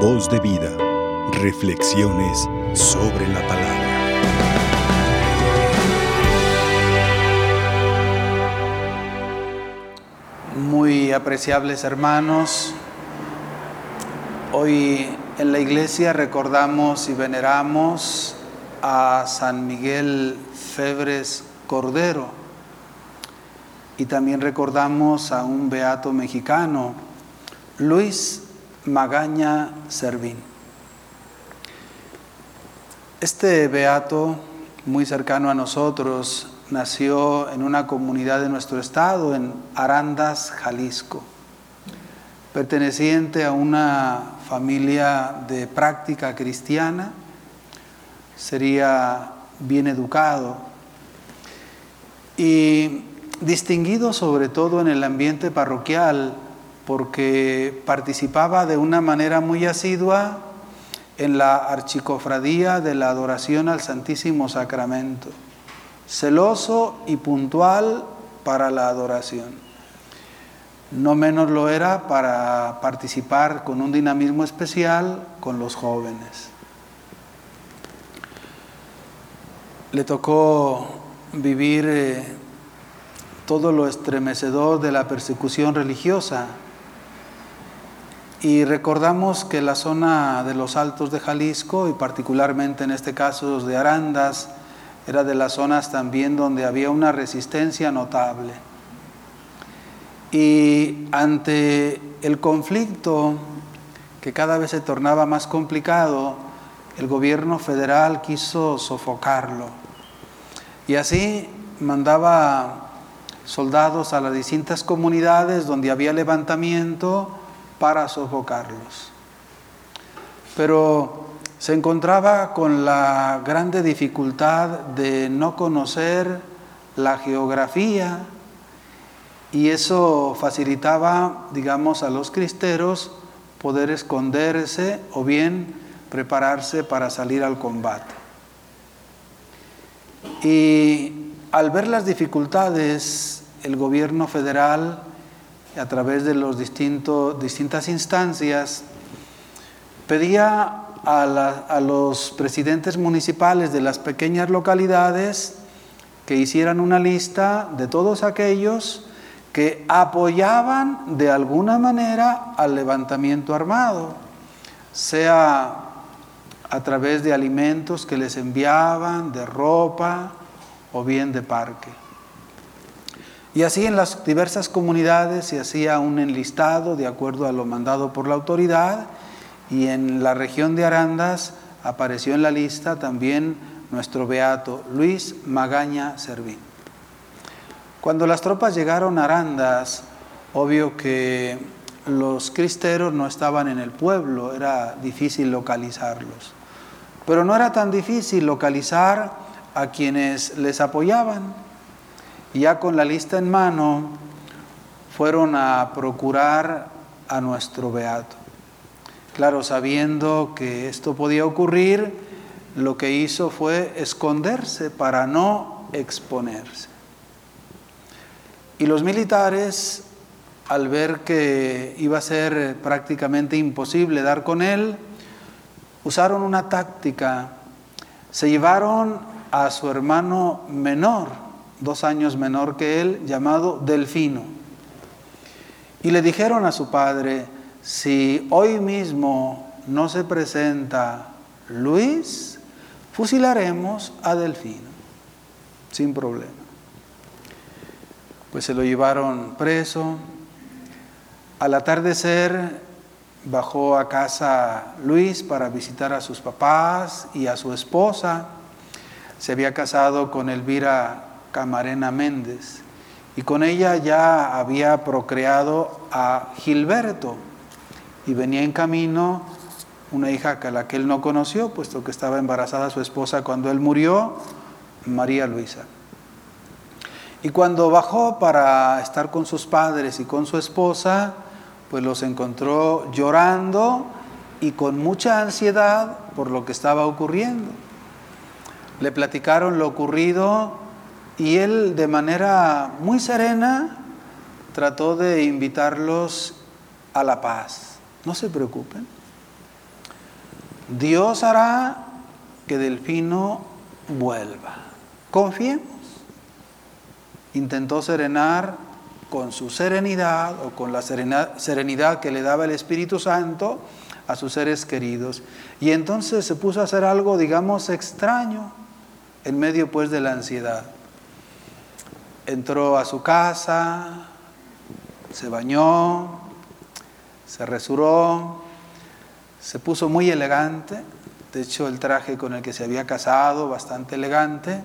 Voz de vida. Reflexiones sobre la palabra. Muy apreciables hermanos, hoy en la iglesia recordamos y veneramos a San Miguel Febres Cordero y también recordamos a un beato mexicano, Luis Magaña Servín. Este beato, muy cercano a nosotros, nació en una comunidad de nuestro estado, en Arandas, Jalisco, perteneciente a una familia de práctica cristiana, sería bien educado y distinguido sobre todo en el ambiente parroquial porque participaba de una manera muy asidua en la archicofradía de la adoración al Santísimo Sacramento, celoso y puntual para la adoración. No menos lo era para participar con un dinamismo especial con los jóvenes. Le tocó vivir eh, todo lo estremecedor de la persecución religiosa y recordamos que la zona de los altos de Jalisco, y particularmente en este caso de Arandas, era de las zonas también donde había una resistencia notable. Y ante el conflicto, que cada vez se tornaba más complicado, el gobierno federal quiso sofocarlo. Y así mandaba soldados a las distintas comunidades donde había levantamiento, para sofocarlos. Pero se encontraba con la grande dificultad de no conocer la geografía y eso facilitaba, digamos, a los cristeros poder esconderse o bien prepararse para salir al combate. Y al ver las dificultades, el gobierno federal a través de las distintas instancias, pedía a, a los presidentes municipales de las pequeñas localidades que hicieran una lista de todos aquellos que apoyaban de alguna manera al levantamiento armado, sea a través de alimentos que les enviaban, de ropa o bien de parque. Y así en las diversas comunidades se hacía un enlistado de acuerdo a lo mandado por la autoridad y en la región de Arandas apareció en la lista también nuestro beato Luis Magaña Servín. Cuando las tropas llegaron a Arandas, obvio que los cristeros no estaban en el pueblo, era difícil localizarlos. Pero no era tan difícil localizar a quienes les apoyaban y ya con la lista en mano fueron a procurar a nuestro beato. Claro, sabiendo que esto podía ocurrir, lo que hizo fue esconderse para no exponerse. Y los militares, al ver que iba a ser prácticamente imposible dar con él, usaron una táctica. Se llevaron a su hermano menor, dos años menor que él, llamado Delfino. Y le dijeron a su padre, si hoy mismo no se presenta Luis, fusilaremos a Delfino, sin problema. Pues se lo llevaron preso. Al atardecer bajó a casa Luis para visitar a sus papás y a su esposa. Se había casado con Elvira Camarena Méndez. Y con ella ya había procreado a Gilberto. Y venía en camino una hija a la que él no conoció, puesto que estaba embarazada su esposa cuando él murió, María Luisa. Y cuando bajó para estar con sus padres y con su esposa, pues los encontró llorando y con mucha ansiedad por lo que estaba ocurriendo. Le platicaron lo ocurrido y él de manera muy serena trató de invitarlos a la paz. No se preocupen, Dios hará que Delfino vuelva. Confiemos. Intentó serenar con su serenidad o con la serenidad que le daba el Espíritu Santo a sus seres queridos. Y entonces se puso a hacer algo, digamos, extraño en medio pues de la ansiedad. Entró a su casa, se bañó, se resuró, se puso muy elegante, de hecho el traje con el que se había casado, bastante elegante,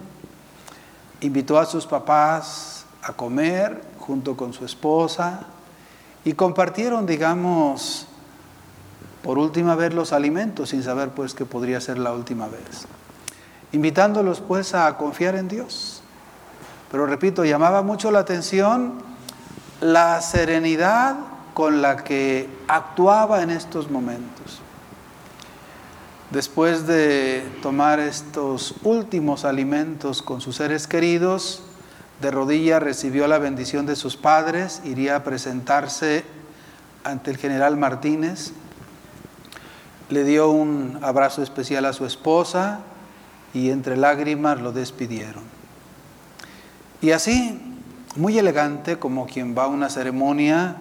invitó a sus papás a comer junto con su esposa y compartieron, digamos, por última vez los alimentos sin saber pues que podría ser la última vez. Invitándolos pues a confiar en Dios. Pero repito, llamaba mucho la atención la serenidad con la que actuaba en estos momentos. Después de tomar estos últimos alimentos con sus seres queridos, de rodillas recibió la bendición de sus padres, iría a presentarse ante el general Martínez, le dio un abrazo especial a su esposa y entre lágrimas lo despidieron. Y así, muy elegante, como quien va a una ceremonia,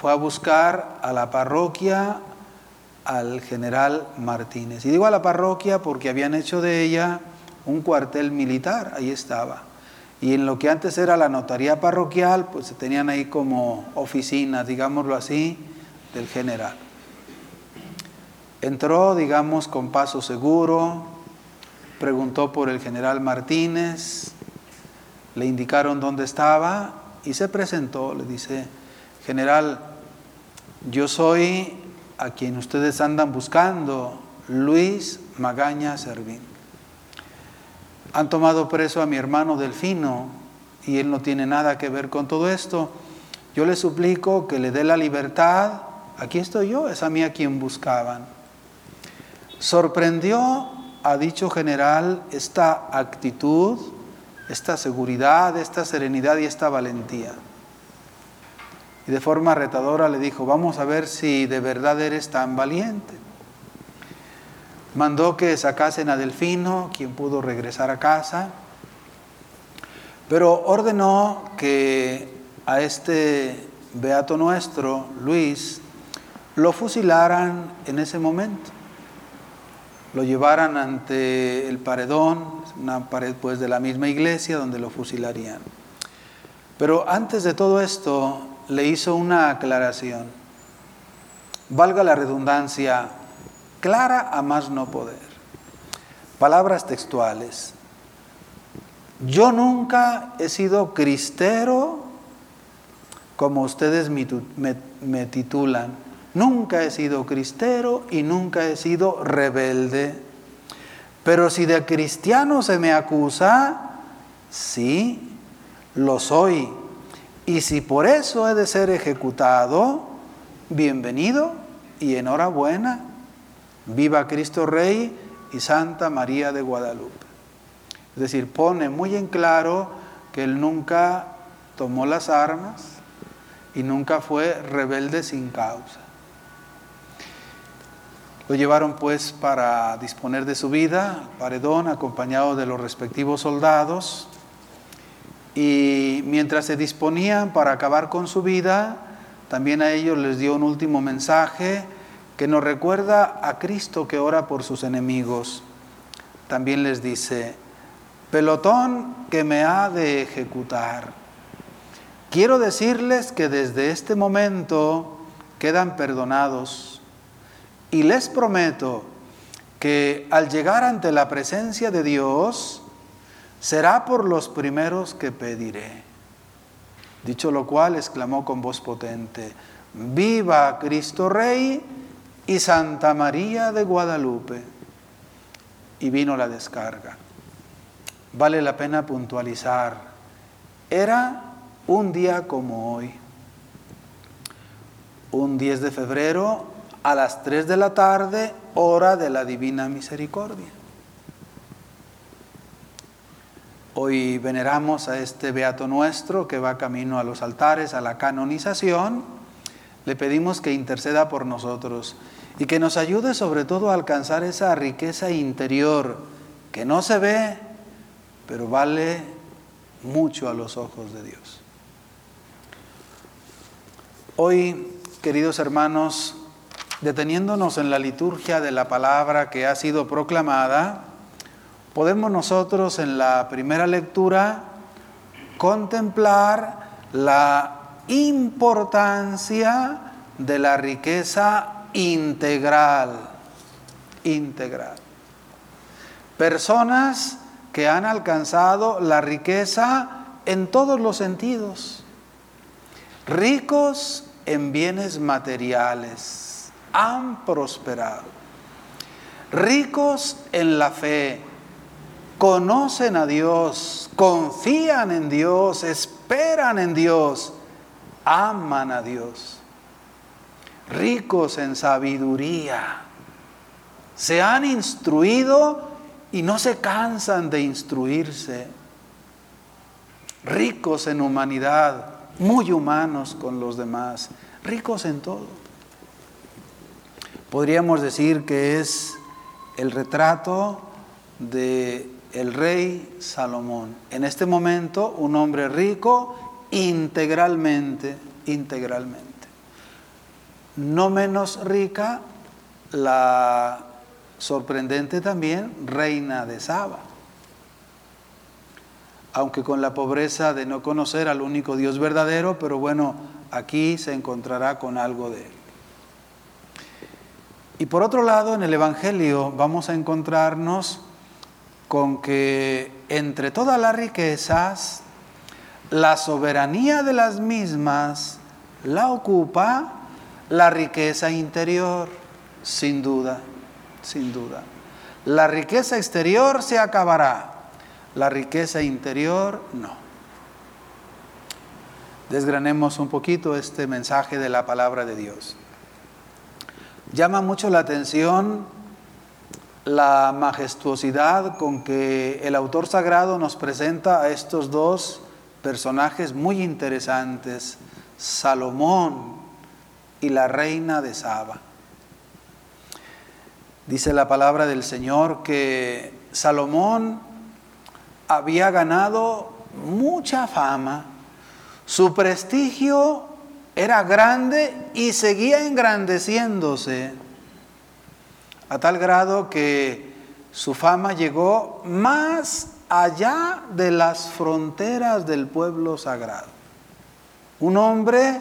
fue a buscar a la parroquia al general Martínez. Y digo a la parroquia porque habían hecho de ella un cuartel militar, ahí estaba. Y en lo que antes era la notaría parroquial, pues se tenían ahí como oficinas, digámoslo así, del general. Entró, digamos, con paso seguro, preguntó por el general Martínez, le indicaron dónde estaba y se presentó, le dice, general, yo soy a quien ustedes andan buscando, Luis Magaña Servín. Han tomado preso a mi hermano Delfino y él no tiene nada que ver con todo esto. Yo le suplico que le dé la libertad. Aquí estoy yo, es a mí a quien buscaban. Sorprendió a dicho general esta actitud, esta seguridad, esta serenidad y esta valentía. Y de forma retadora le dijo, vamos a ver si de verdad eres tan valiente mandó que sacasen a Delfino, quien pudo regresar a casa, pero ordenó que a este beato nuestro, Luis, lo fusilaran en ese momento. Lo llevaran ante el paredón, una pared pues de la misma iglesia donde lo fusilarían. Pero antes de todo esto le hizo una aclaración. Valga la redundancia, clara a más no poder. Palabras textuales. Yo nunca he sido cristero como ustedes me, titulan. Nunca he sido cristero y nunca he sido rebelde. Pero si de cristiano se me acusa, sí, lo soy. Y si por eso he de ser ejecutado, bienvenido y enhorabuena. Viva Cristo Rey y Santa María de Guadalupe. Es decir, pone muy en claro que él nunca tomó las armas y nunca fue rebelde sin causa. Lo llevaron pues para disponer de su vida, paredón, acompañado de los respectivos soldados, y mientras se disponían para acabar con su vida, también a ellos les dio un último mensaje que nos recuerda a Cristo que ora por sus enemigos. También les dice, pelotón que me ha de ejecutar. Quiero decirles que desde este momento quedan perdonados y les prometo que al llegar ante la presencia de Dios será por los primeros que pediré. Dicho lo cual, exclamó con voz potente, viva Cristo Rey y Santa María de Guadalupe. Y vino la descarga. Vale la pena puntualizar. Era un día como hoy. Un 10 de febrero a las 3 de la tarde, hora de la Divina Misericordia. Hoy veneramos a este Beato nuestro que va camino a los altares, a la canonización le pedimos que interceda por nosotros y que nos ayude sobre todo a alcanzar esa riqueza interior que no se ve, pero vale mucho a los ojos de Dios. Hoy, queridos hermanos, deteniéndonos en la liturgia de la palabra que ha sido proclamada, podemos nosotros en la primera lectura contemplar la importancia de la riqueza integral, integral. Personas que han alcanzado la riqueza en todos los sentidos, ricos en bienes materiales, han prosperado, ricos en la fe, conocen a Dios, confían en Dios, esperan en Dios, aman a Dios ricos en sabiduría. Se han instruido y no se cansan de instruirse. Ricos en humanidad, muy humanos con los demás, ricos en todo. Podríamos decir que es el retrato de el rey Salomón. En este momento, un hombre rico integralmente, integralmente no menos rica la sorprendente también reina de Saba. Aunque con la pobreza de no conocer al único Dios verdadero, pero bueno, aquí se encontrará con algo de él. Y por otro lado, en el Evangelio vamos a encontrarnos con que entre todas las riquezas, la soberanía de las mismas la ocupa la riqueza interior, sin duda, sin duda. La riqueza exterior se acabará, la riqueza interior no. Desgranemos un poquito este mensaje de la palabra de Dios. Llama mucho la atención la majestuosidad con que el autor sagrado nos presenta a estos dos personajes muy interesantes, Salomón y la reina de Saba. Dice la palabra del Señor que Salomón había ganado mucha fama, su prestigio era grande y seguía engrandeciéndose, a tal grado que su fama llegó más allá de las fronteras del pueblo sagrado. Un hombre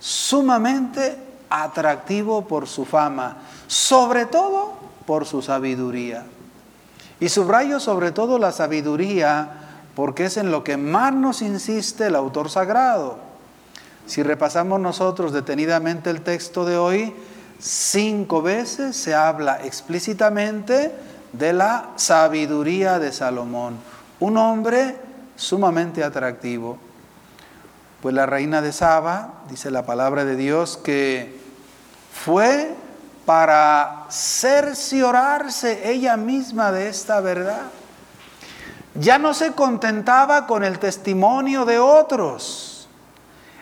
sumamente atractivo por su fama, sobre todo por su sabiduría. Y subrayo sobre todo la sabiduría porque es en lo que más nos insiste el autor sagrado. Si repasamos nosotros detenidamente el texto de hoy, cinco veces se habla explícitamente de la sabiduría de Salomón, un hombre sumamente atractivo. Pues la reina de Saba, dice la palabra de Dios, que fue para cerciorarse ella misma de esta verdad. Ya no se contentaba con el testimonio de otros.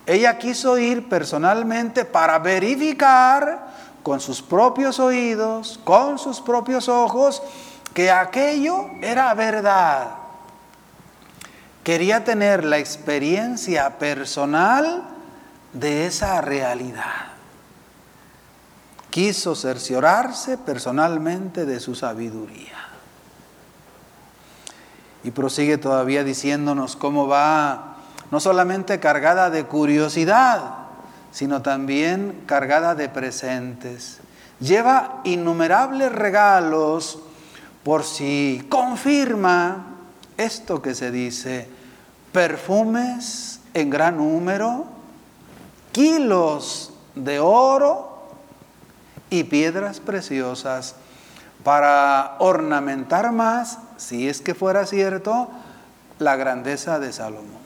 Ella quiso ir personalmente para verificar con sus propios oídos, con sus propios ojos, que aquello era verdad quería tener la experiencia personal de esa realidad. Quiso cerciorarse personalmente de su sabiduría. Y prosigue todavía diciéndonos cómo va no solamente cargada de curiosidad, sino también cargada de presentes. Lleva innumerables regalos por si confirma esto que se dice, perfumes en gran número, kilos de oro y piedras preciosas para ornamentar más, si es que fuera cierto, la grandeza de Salomón.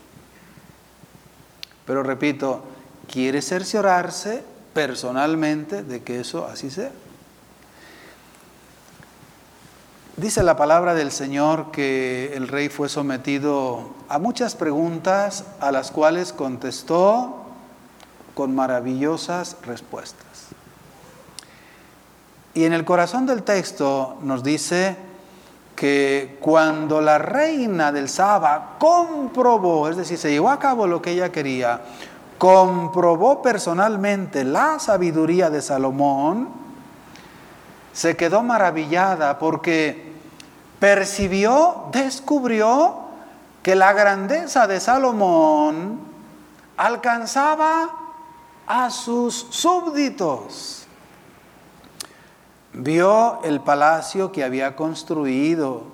Pero repito, quiere cerciorarse personalmente de que eso así sea. Dice la palabra del Señor que el rey fue sometido a muchas preguntas a las cuales contestó con maravillosas respuestas. Y en el corazón del texto nos dice que cuando la reina del Saba comprobó, es decir, se llevó a cabo lo que ella quería, comprobó personalmente la sabiduría de Salomón, se quedó maravillada porque percibió, descubrió que la grandeza de Salomón alcanzaba a sus súbditos. Vio el palacio que había construido,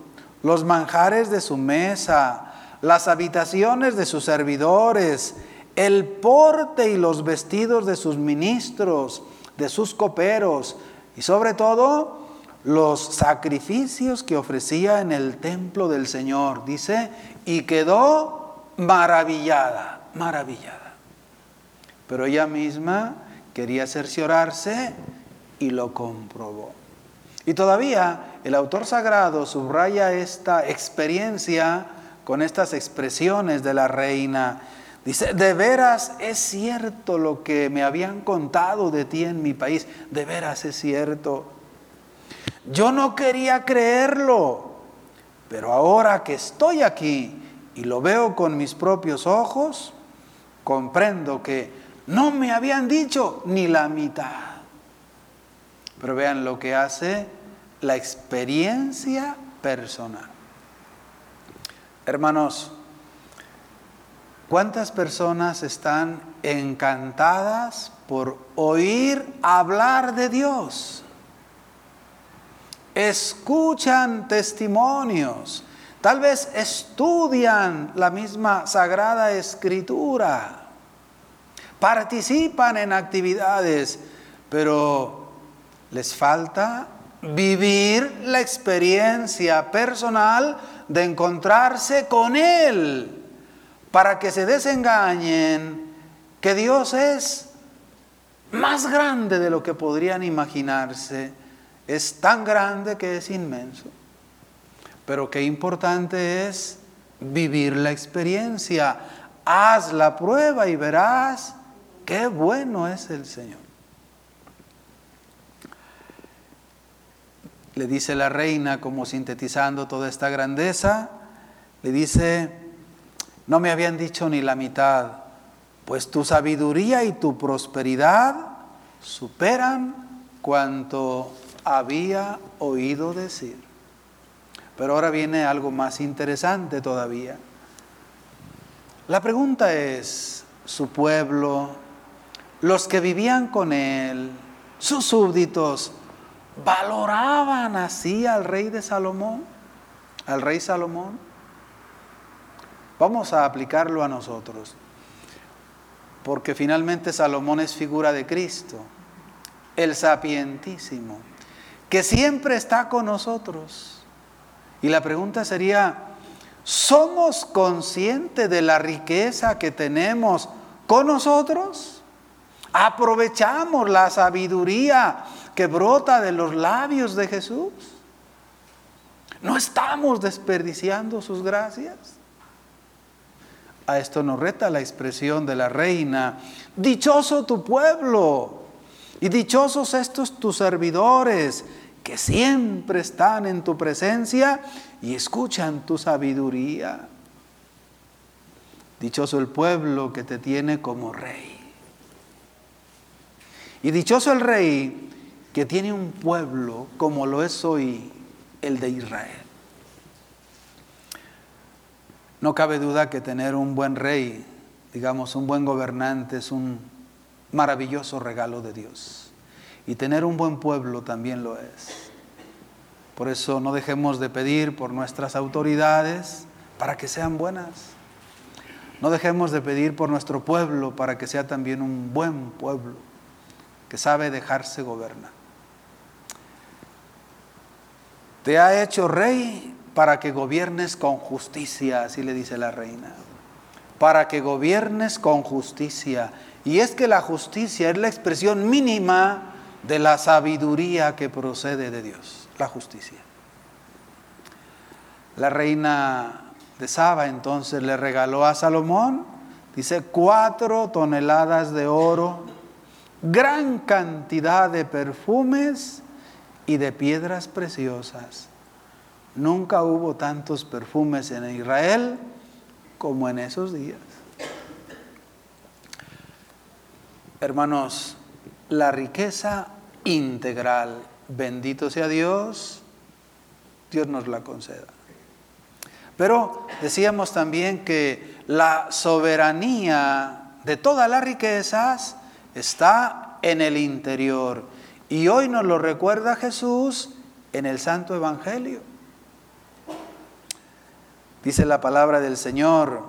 los manjares de su mesa, las habitaciones de sus servidores, el porte y los vestidos de sus ministros, de sus coperos y sobre todo los sacrificios que ofrecía en el templo del Señor. Dice, y quedó maravillada, maravillada. Pero ella misma quería cerciorarse y lo comprobó. Y todavía el autor sagrado subraya esta experiencia con estas expresiones de la reina. Dice, de veras es cierto lo que me habían contado de ti en mi país, de veras es cierto. Yo no quería creerlo, pero ahora que estoy aquí y lo veo con mis propios ojos, comprendo que no me habían dicho ni la mitad. Pero vean lo que hace la experiencia personal. Hermanos, ¿cuántas personas están encantadas por oír hablar de Dios? Escuchan testimonios, tal vez estudian la misma sagrada escritura, participan en actividades, pero les falta vivir la experiencia personal de encontrarse con Él, para que se desengañen que Dios es más grande de lo que podrían imaginarse, es tan grande que es inmenso. Pero qué importante es vivir la experiencia. Haz la prueba y verás qué bueno es el Señor. Le dice la reina, como sintetizando toda esta grandeza, le dice, no me habían dicho ni la mitad, pues tu sabiduría y tu prosperidad superan cuanto había oído decir. Pero ahora viene algo más interesante todavía. La pregunta es, su pueblo, los que vivían con él, sus súbditos, valoraban así al rey de Salomón, al rey Salomón. Vamos a aplicarlo a nosotros, porque finalmente Salomón es figura de Cristo, el sapientísimo, que siempre está con nosotros. Y la pregunta sería, ¿somos conscientes de la riqueza que tenemos con nosotros? ¿Aprovechamos la sabiduría que brota de los labios de Jesús? ¿No estamos desperdiciando sus gracias? A esto nos reta la expresión de la reina, dichoso tu pueblo y dichosos estos tus servidores que siempre están en tu presencia y escuchan tu sabiduría. Dichoso el pueblo que te tiene como rey. Y dichoso el rey que tiene un pueblo como lo es hoy el de Israel. No cabe duda que tener un buen rey, digamos, un buen gobernante es un maravilloso regalo de Dios. Y tener un buen pueblo también lo es. Por eso no dejemos de pedir por nuestras autoridades para que sean buenas. No dejemos de pedir por nuestro pueblo para que sea también un buen pueblo que sabe dejarse gobernar. Te ha hecho rey para que gobiernes con justicia, así le dice la reina. Para que gobiernes con justicia. Y es que la justicia es la expresión mínima de la sabiduría que procede de Dios, la justicia. La reina de Saba entonces le regaló a Salomón Dice cuatro toneladas de oro, gran cantidad de perfumes y de piedras preciosas. Nunca hubo tantos perfumes en Israel como en esos días. Hermanos, la riqueza integral, bendito sea Dios, Dios nos la conceda. Pero decíamos también que la soberanía de todas las riquezas está en el interior. Y hoy nos lo recuerda Jesús en el Santo Evangelio. Dice la palabra del Señor,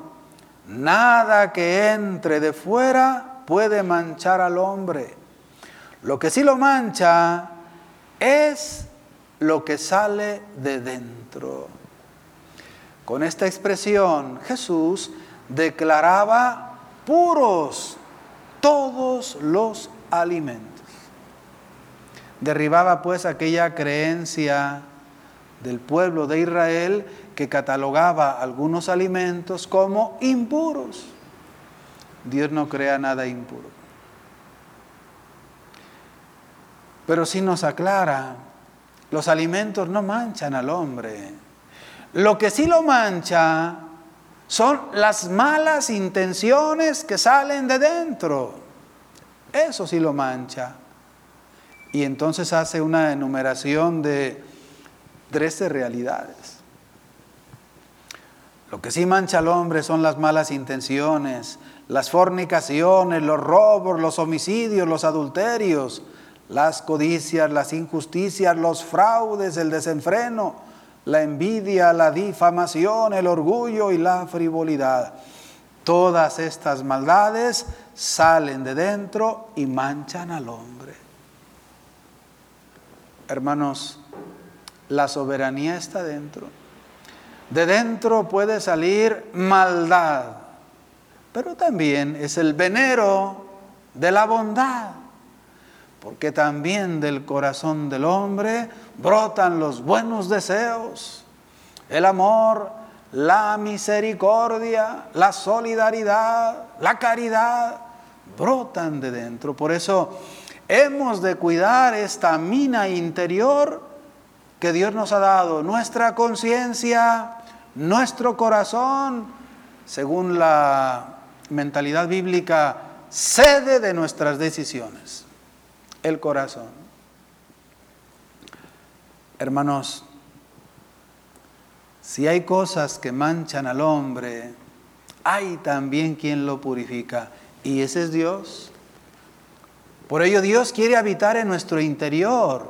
nada que entre de fuera puede manchar al hombre. Lo que sí lo mancha es lo que sale de dentro. Con esta expresión Jesús declaraba puros todos los alimentos. Derribaba pues aquella creencia del pueblo de Israel que catalogaba algunos alimentos como impuros. Dios no crea nada impuro. Pero sí nos aclara, los alimentos no manchan al hombre. Lo que sí lo mancha son las malas intenciones que salen de dentro. Eso sí lo mancha. Y entonces hace una enumeración de 13 realidades. Lo que sí mancha al hombre son las malas intenciones, las fornicaciones, los robos, los homicidios, los adulterios, las codicias, las injusticias, los fraudes, el desenfreno, la envidia, la difamación, el orgullo y la frivolidad. Todas estas maldades salen de dentro y manchan al hombre. Hermanos, la soberanía está dentro. De dentro puede salir maldad, pero también es el venero de la bondad porque también del corazón del hombre brotan los buenos deseos, el amor, la misericordia, la solidaridad, la caridad, brotan de dentro. Por eso hemos de cuidar esta mina interior que Dios nos ha dado, nuestra conciencia, nuestro corazón, según la mentalidad bíblica, sede de nuestras decisiones el corazón. Hermanos, si hay cosas que manchan al hombre, hay también quien lo purifica. Y ese es Dios. Por ello Dios quiere habitar en nuestro interior.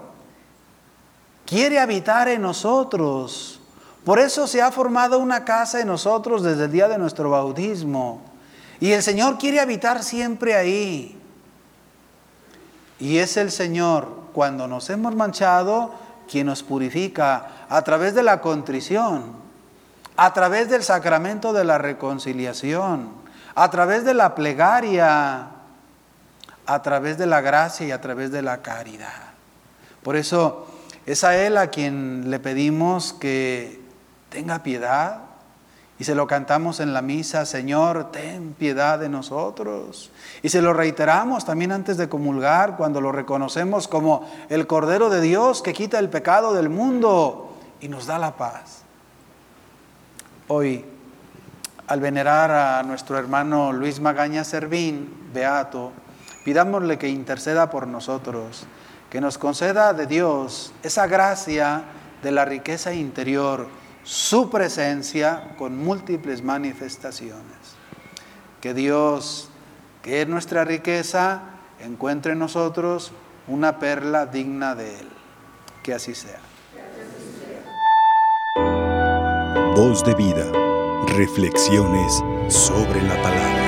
Quiere habitar en nosotros. Por eso se ha formado una casa en nosotros desde el día de nuestro bautismo. Y el Señor quiere habitar siempre ahí. Y es el Señor, cuando nos hemos manchado, quien nos purifica a través de la contrición, a través del sacramento de la reconciliación, a través de la plegaria, a través de la gracia y a través de la caridad. Por eso es a Él a quien le pedimos que tenga piedad, y se lo cantamos en la misa, Señor, ten piedad de nosotros. Y se lo reiteramos también antes de comulgar, cuando lo reconocemos como el Cordero de Dios que quita el pecado del mundo y nos da la paz. Hoy, al venerar a nuestro hermano Luis Magaña Servín, beato, pidámosle que interceda por nosotros, que nos conceda de Dios esa gracia de la riqueza interior su presencia con múltiples manifestaciones. Que Dios, que es nuestra riqueza, encuentre en nosotros una perla digna de Él. Que así sea. Voz de vida. Reflexiones sobre la palabra.